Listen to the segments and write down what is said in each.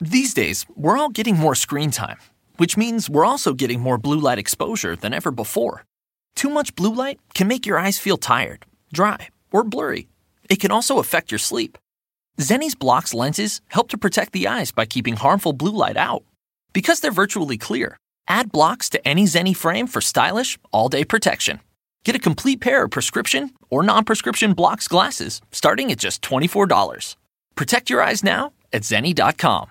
These days, we're all getting more screen time, which means we're also getting more blue light exposure than ever before. Too much blue light can make your eyes feel tired, dry, or blurry. It can also affect your sleep. Zenni's blocks lenses help to protect the eyes by keeping harmful blue light out. Because they're virtually clear, add blocks to any Zenni frame for stylish, all day protection. Get a complete pair of prescription or non prescription blocks glasses starting at just $24. Protect your eyes now at Zenni.com.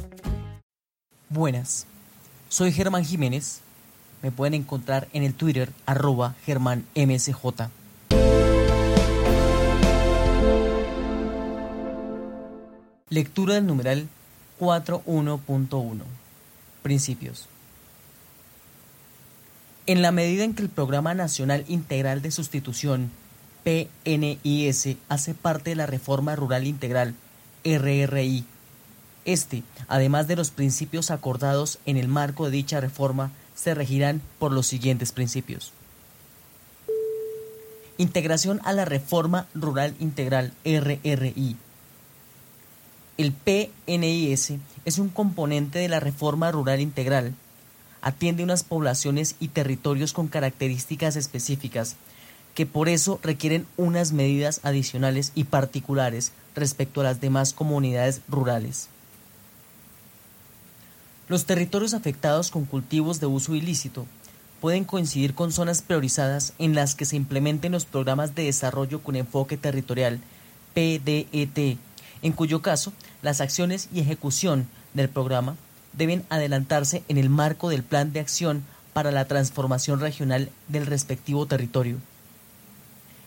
Buenas, soy Germán Jiménez. Me pueden encontrar en el Twitter arroba germánmsj. Lectura del numeral 4.1.1. Principios. En la medida en que el Programa Nacional Integral de Sustitución, PNIS, hace parte de la Reforma Rural Integral, RRI, este, además de los principios acordados en el marco de dicha reforma, se regirán por los siguientes principios. Integración a la Reforma Rural Integral RRI. El PNIS es un componente de la Reforma Rural Integral. Atiende unas poblaciones y territorios con características específicas que por eso requieren unas medidas adicionales y particulares respecto a las demás comunidades rurales. Los territorios afectados con cultivos de uso ilícito pueden coincidir con zonas priorizadas en las que se implementen los programas de desarrollo con enfoque territorial PDET, en cuyo caso las acciones y ejecución del programa deben adelantarse en el marco del plan de acción para la transformación regional del respectivo territorio.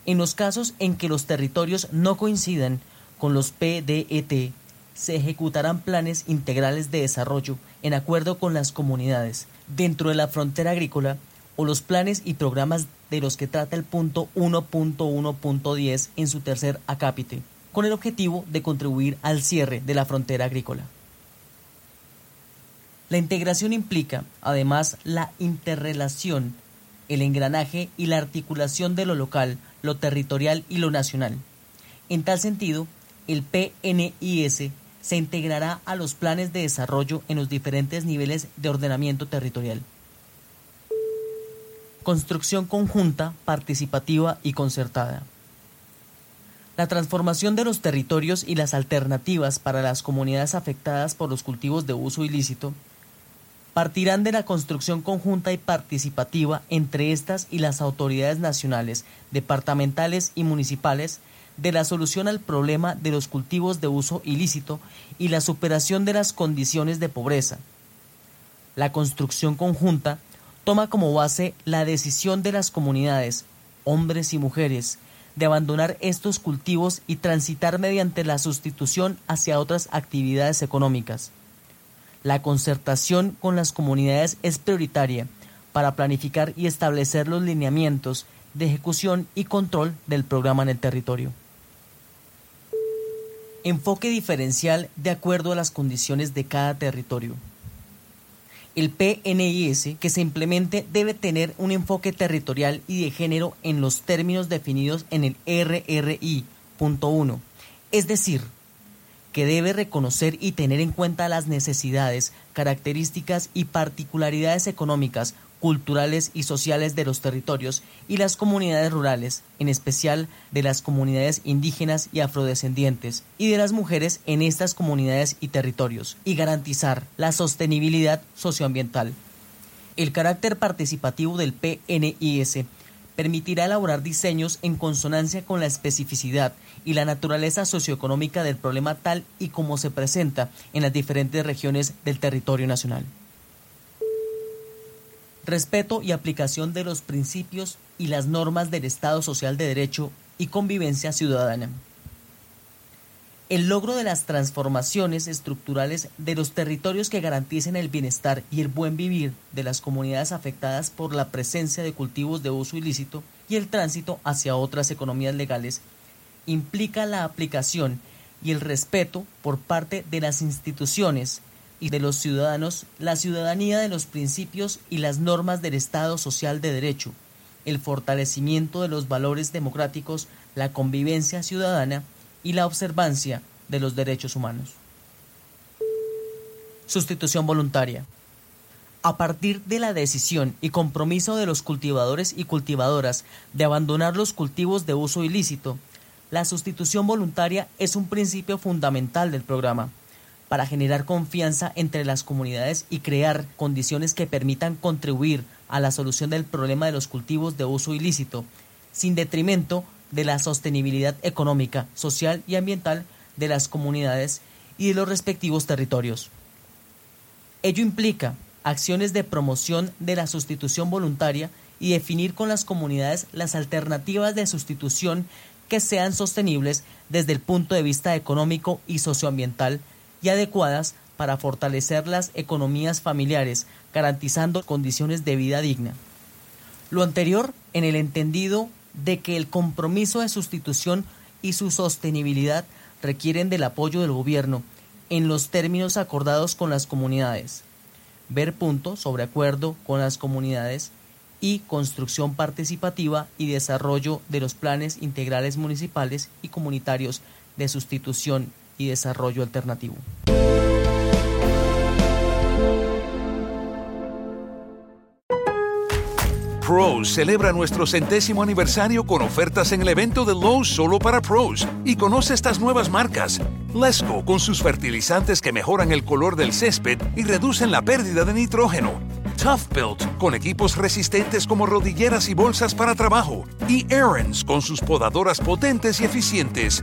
En los casos en que los territorios no coincidan con los PDET, se ejecutarán planes integrales de desarrollo en acuerdo con las comunidades dentro de la frontera agrícola o los planes y programas de los que trata el punto 1.1.10 en su tercer acápite, con el objetivo de contribuir al cierre de la frontera agrícola. La integración implica, además, la interrelación, el engranaje y la articulación de lo local, lo territorial y lo nacional. En tal sentido, el PNIS se integrará a los planes de desarrollo en los diferentes niveles de ordenamiento territorial. Construcción conjunta, participativa y concertada. La transformación de los territorios y las alternativas para las comunidades afectadas por los cultivos de uso ilícito partirán de la construcción conjunta y participativa entre estas y las autoridades nacionales, departamentales y municipales de la solución al problema de los cultivos de uso ilícito y la superación de las condiciones de pobreza. La construcción conjunta toma como base la decisión de las comunidades, hombres y mujeres, de abandonar estos cultivos y transitar mediante la sustitución hacia otras actividades económicas. La concertación con las comunidades es prioritaria para planificar y establecer los lineamientos de ejecución y control del programa en el territorio. Enfoque diferencial de acuerdo a las condiciones de cada territorio. El PNIS que se implemente debe tener un enfoque territorial y de género en los términos definidos en el RRI.1, es decir, que debe reconocer y tener en cuenta las necesidades, características y particularidades económicas, culturales y sociales de los territorios y las comunidades rurales, en especial de las comunidades indígenas y afrodescendientes, y de las mujeres en estas comunidades y territorios, y garantizar la sostenibilidad socioambiental. El carácter participativo del PNIS permitirá elaborar diseños en consonancia con la especificidad y la naturaleza socioeconómica del problema tal y como se presenta en las diferentes regiones del territorio nacional respeto y aplicación de los principios y las normas del Estado Social de Derecho y convivencia ciudadana. el logro de las transformaciones estructurales de los territorios que garanticen el bienestar y el buen vivir de las comunidades afectadas por la presencia de cultivos de uso ilícito y el tránsito hacia otras economías legales implica la aplicación y el respeto por parte de las instituciones y de los ciudadanos la ciudadanía de los principios y las normas del Estado social de derecho, el fortalecimiento de los valores democráticos, la convivencia ciudadana y la observancia de los derechos humanos. Sustitución voluntaria. A partir de la decisión y compromiso de los cultivadores y cultivadoras de abandonar los cultivos de uso ilícito, la sustitución voluntaria es un principio fundamental del programa para generar confianza entre las comunidades y crear condiciones que permitan contribuir a la solución del problema de los cultivos de uso ilícito, sin detrimento de la sostenibilidad económica, social y ambiental de las comunidades y de los respectivos territorios. Ello implica acciones de promoción de la sustitución voluntaria y definir con las comunidades las alternativas de sustitución que sean sostenibles desde el punto de vista económico y socioambiental y adecuadas para fortalecer las economías familiares, garantizando condiciones de vida digna. Lo anterior en el entendido de que el compromiso de sustitución y su sostenibilidad requieren del apoyo del gobierno en los términos acordados con las comunidades. Ver punto sobre acuerdo con las comunidades y construcción participativa y desarrollo de los planes integrales municipales y comunitarios de sustitución y desarrollo alternativo. Pros celebra nuestro centésimo aniversario con ofertas en el evento de Lowe's solo para pros y conoce estas nuevas marcas. Lesco con sus fertilizantes que mejoran el color del césped y reducen la pérdida de nitrógeno. Tough Built con equipos resistentes como rodilleras y bolsas para trabajo. Y Aaron's con sus podadoras potentes y eficientes.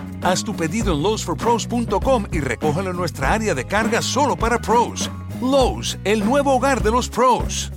Haz tu pedido en lowesforpros.com y recógelo en nuestra área de carga solo para pros. Lowe's, el nuevo hogar de los pros.